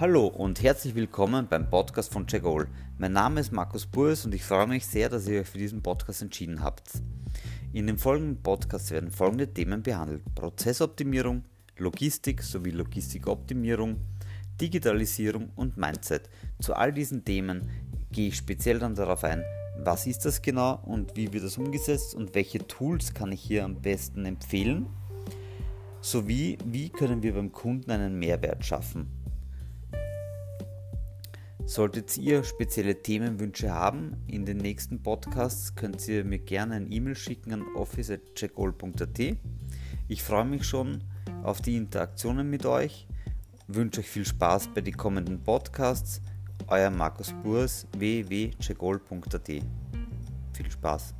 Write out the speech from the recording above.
Hallo und herzlich willkommen beim Podcast von Jagol. Mein Name ist Markus Burs und ich freue mich sehr, dass ihr euch für diesen Podcast entschieden habt. In dem folgenden Podcast werden folgende Themen behandelt: Prozessoptimierung, Logistik sowie Logistikoptimierung, Digitalisierung und Mindset. Zu all diesen Themen gehe ich speziell dann darauf ein, was ist das genau und wie wird das umgesetzt und welche Tools kann ich hier am besten empfehlen, sowie wie können wir beim Kunden einen Mehrwert schaffen. Solltet ihr spezielle Themenwünsche haben in den nächsten Podcasts, könnt ihr mir gerne ein E-Mail schicken an office.checkall.at. Ich freue mich schon auf die Interaktionen mit euch, wünsche euch viel Spaß bei den kommenden Podcasts. Euer Markus Burs www.checkall.at. Viel Spaß!